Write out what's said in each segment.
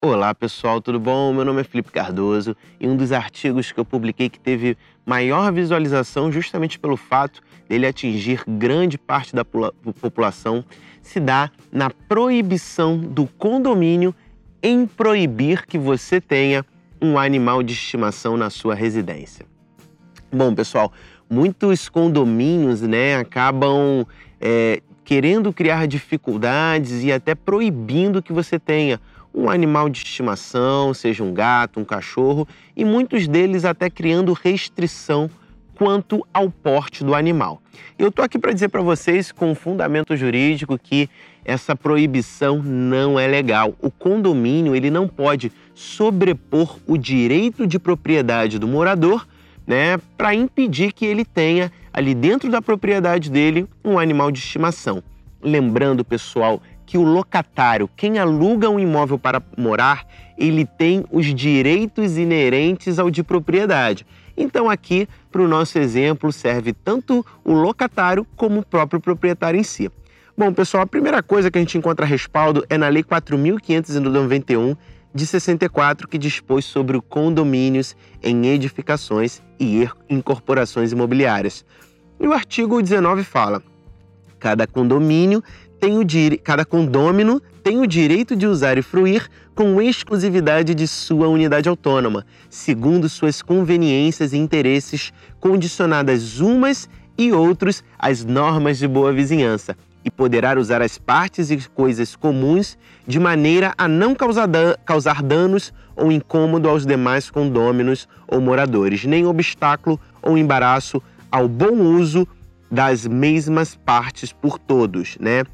Olá pessoal, tudo bom? Meu nome é Felipe Cardoso e um dos artigos que eu publiquei que teve maior visualização, justamente pelo fato dele atingir grande parte da população, se dá na proibição do condomínio em proibir que você tenha um animal de estimação na sua residência. Bom, pessoal, muitos condomínios né, acabam é, querendo criar dificuldades e até proibindo que você tenha um animal de estimação, seja um gato, um cachorro, e muitos deles até criando restrição quanto ao porte do animal. Eu estou aqui para dizer para vocês, com fundamento jurídico, que essa proibição não é legal. O condomínio ele não pode sobrepor o direito de propriedade do morador, né, para impedir que ele tenha ali dentro da propriedade dele um animal de estimação. Lembrando, pessoal, que o locatário, quem aluga um imóvel para morar, ele tem os direitos inerentes ao de propriedade. Então, aqui, para o nosso exemplo, serve tanto o locatário como o próprio proprietário em si. Bom, pessoal, a primeira coisa que a gente encontra respaldo é na Lei 4.591 de 64, que dispôs sobre condomínios em edificações e incorporações imobiliárias. E o artigo 19 fala: cada condomínio tem o cada condômino tem o direito de usar e fruir com exclusividade de sua unidade autônoma, segundo suas conveniências e interesses, condicionadas umas e outros às normas de boa vizinhança, e poderá usar as partes e coisas comuns de maneira a não causar, dan causar danos ou incômodo aos demais condôminos ou moradores, nem obstáculo ou embaraço ao bom uso das mesmas partes por todos, né?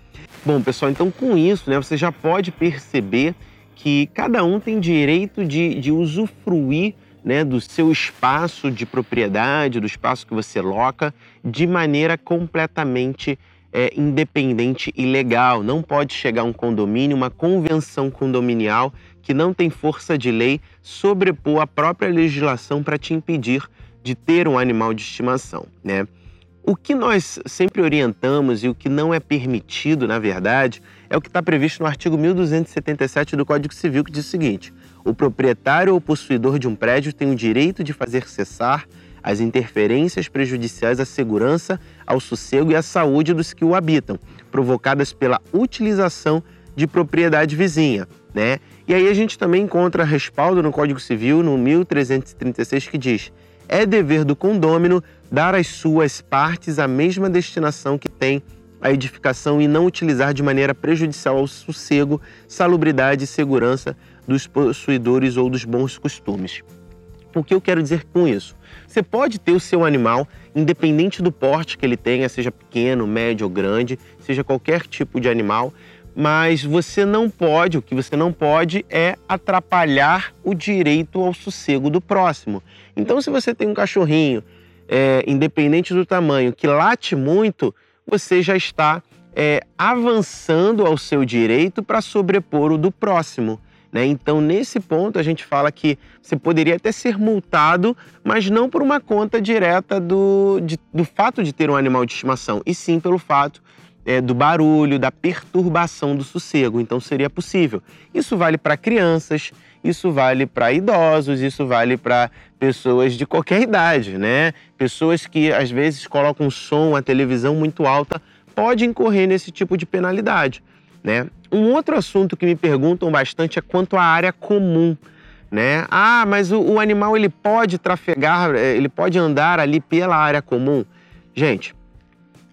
Bom, pessoal, então com isso, né, você já pode perceber que cada um tem direito de, de usufruir né, do seu espaço de propriedade, do espaço que você loca, de maneira completamente é, independente e legal. Não pode chegar um condomínio, uma convenção condominial que não tem força de lei sobrepor a própria legislação para te impedir de ter um animal de estimação, né? O que nós sempre orientamos e o que não é permitido, na verdade, é o que está previsto no artigo 1277 do Código Civil, que diz o seguinte: o proprietário ou possuidor de um prédio tem o direito de fazer cessar as interferências prejudiciais à segurança, ao sossego e à saúde dos que o habitam, provocadas pela utilização de propriedade vizinha, né? E aí a gente também encontra respaldo no Código Civil, no 1336, que diz: é dever do condômino dar às suas partes a mesma destinação que tem a edificação e não utilizar de maneira prejudicial ao sossego, salubridade e segurança dos possuidores ou dos bons costumes. O que eu quero dizer com isso? Você pode ter o seu animal, independente do porte que ele tenha, seja pequeno, médio ou grande, seja qualquer tipo de animal, mas você não pode, o que você não pode é atrapalhar o direito ao sossego do próximo. Então, se você tem um cachorrinho, é, independente do tamanho, que late muito, você já está é, avançando ao seu direito para sobrepor o do próximo. Né? Então, nesse ponto, a gente fala que você poderia até ser multado, mas não por uma conta direta do, de, do fato de ter um animal de estimação, e sim pelo fato é, do barulho, da perturbação do sossego. Então seria possível. Isso vale para crianças, isso vale para idosos, isso vale para pessoas de qualquer idade, né? Pessoas que às vezes colocam som, a televisão muito alta, pode incorrer nesse tipo de penalidade, né? Um outro assunto que me perguntam bastante é quanto à área comum. Né? Ah, mas o, o animal ele pode trafegar, é, ele pode andar ali pela área comum. Gente,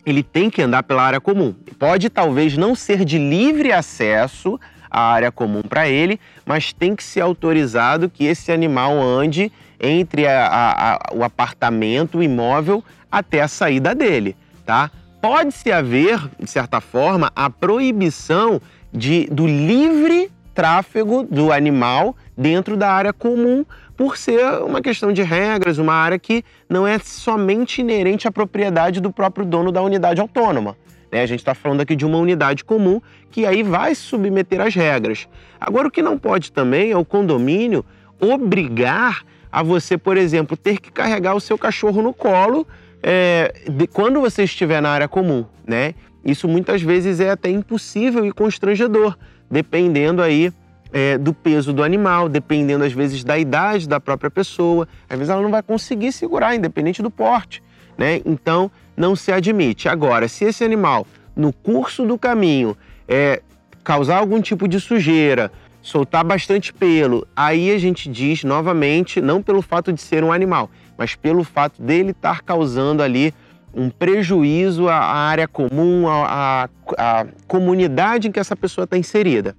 ele tem que andar pela área comum. Pode talvez não ser de livre acesso à área comum para ele, mas tem que ser autorizado que esse animal ande entre a, a, a, o apartamento, o imóvel, até a saída dele, tá? Pode-se haver, de certa forma, a proibição de, do livre tráfego do animal dentro da área comum, por ser uma questão de regras, uma área que não é somente inerente à propriedade do próprio dono da unidade autônoma. Né? A gente está falando aqui de uma unidade comum que aí vai submeter às regras. Agora, o que não pode também é o condomínio obrigar a você, por exemplo, ter que carregar o seu cachorro no colo é, de, quando você estiver na área comum, né? Isso muitas vezes é até impossível e constrangedor, dependendo aí é, do peso do animal, dependendo às vezes da idade da própria pessoa. Às vezes ela não vai conseguir segurar, independente do porte. Né? Então, não se admite. Agora, se esse animal, no curso do caminho, é, causar algum tipo de sujeira, soltar bastante pelo, aí a gente diz novamente, não pelo fato de ser um animal, mas pelo fato dele estar causando ali um prejuízo à área comum, à, à, à comunidade em que essa pessoa está inserida.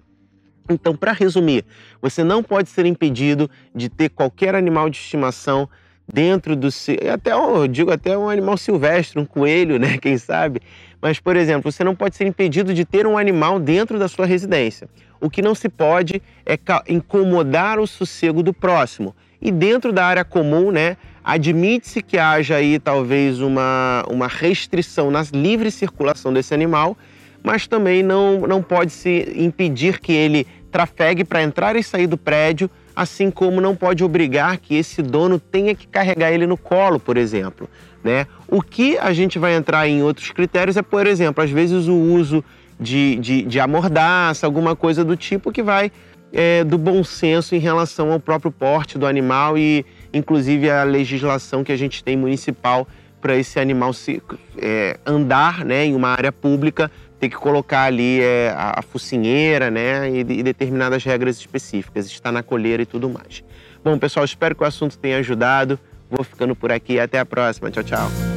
Então, para resumir, você não pode ser impedido de ter qualquer animal de estimação dentro do até eu digo até um animal silvestre, um coelho, né, quem sabe. Mas por exemplo, você não pode ser impedido de ter um animal dentro da sua residência. O que não se pode é incomodar o sossego do próximo. E dentro da área comum, né, admite-se que haja aí talvez uma, uma restrição na livre circulação desse animal, mas também não, não pode se impedir que ele trafegue para entrar e sair do prédio, assim como não pode obrigar que esse dono tenha que carregar ele no colo, por exemplo. Né? O que a gente vai entrar em outros critérios é, por exemplo, às vezes o uso de, de, de amordaça, alguma coisa do tipo que vai é, do bom senso em relação ao próprio porte do animal e, inclusive, a legislação que a gente tem municipal para esse animal se, é, andar né, em uma área pública, ter que colocar ali é, a, a focinheira né, e, e determinadas regras específicas, estar na colheira e tudo mais. Bom, pessoal, espero que o assunto tenha ajudado. Vou ficando por aqui. Até a próxima. Tchau, tchau.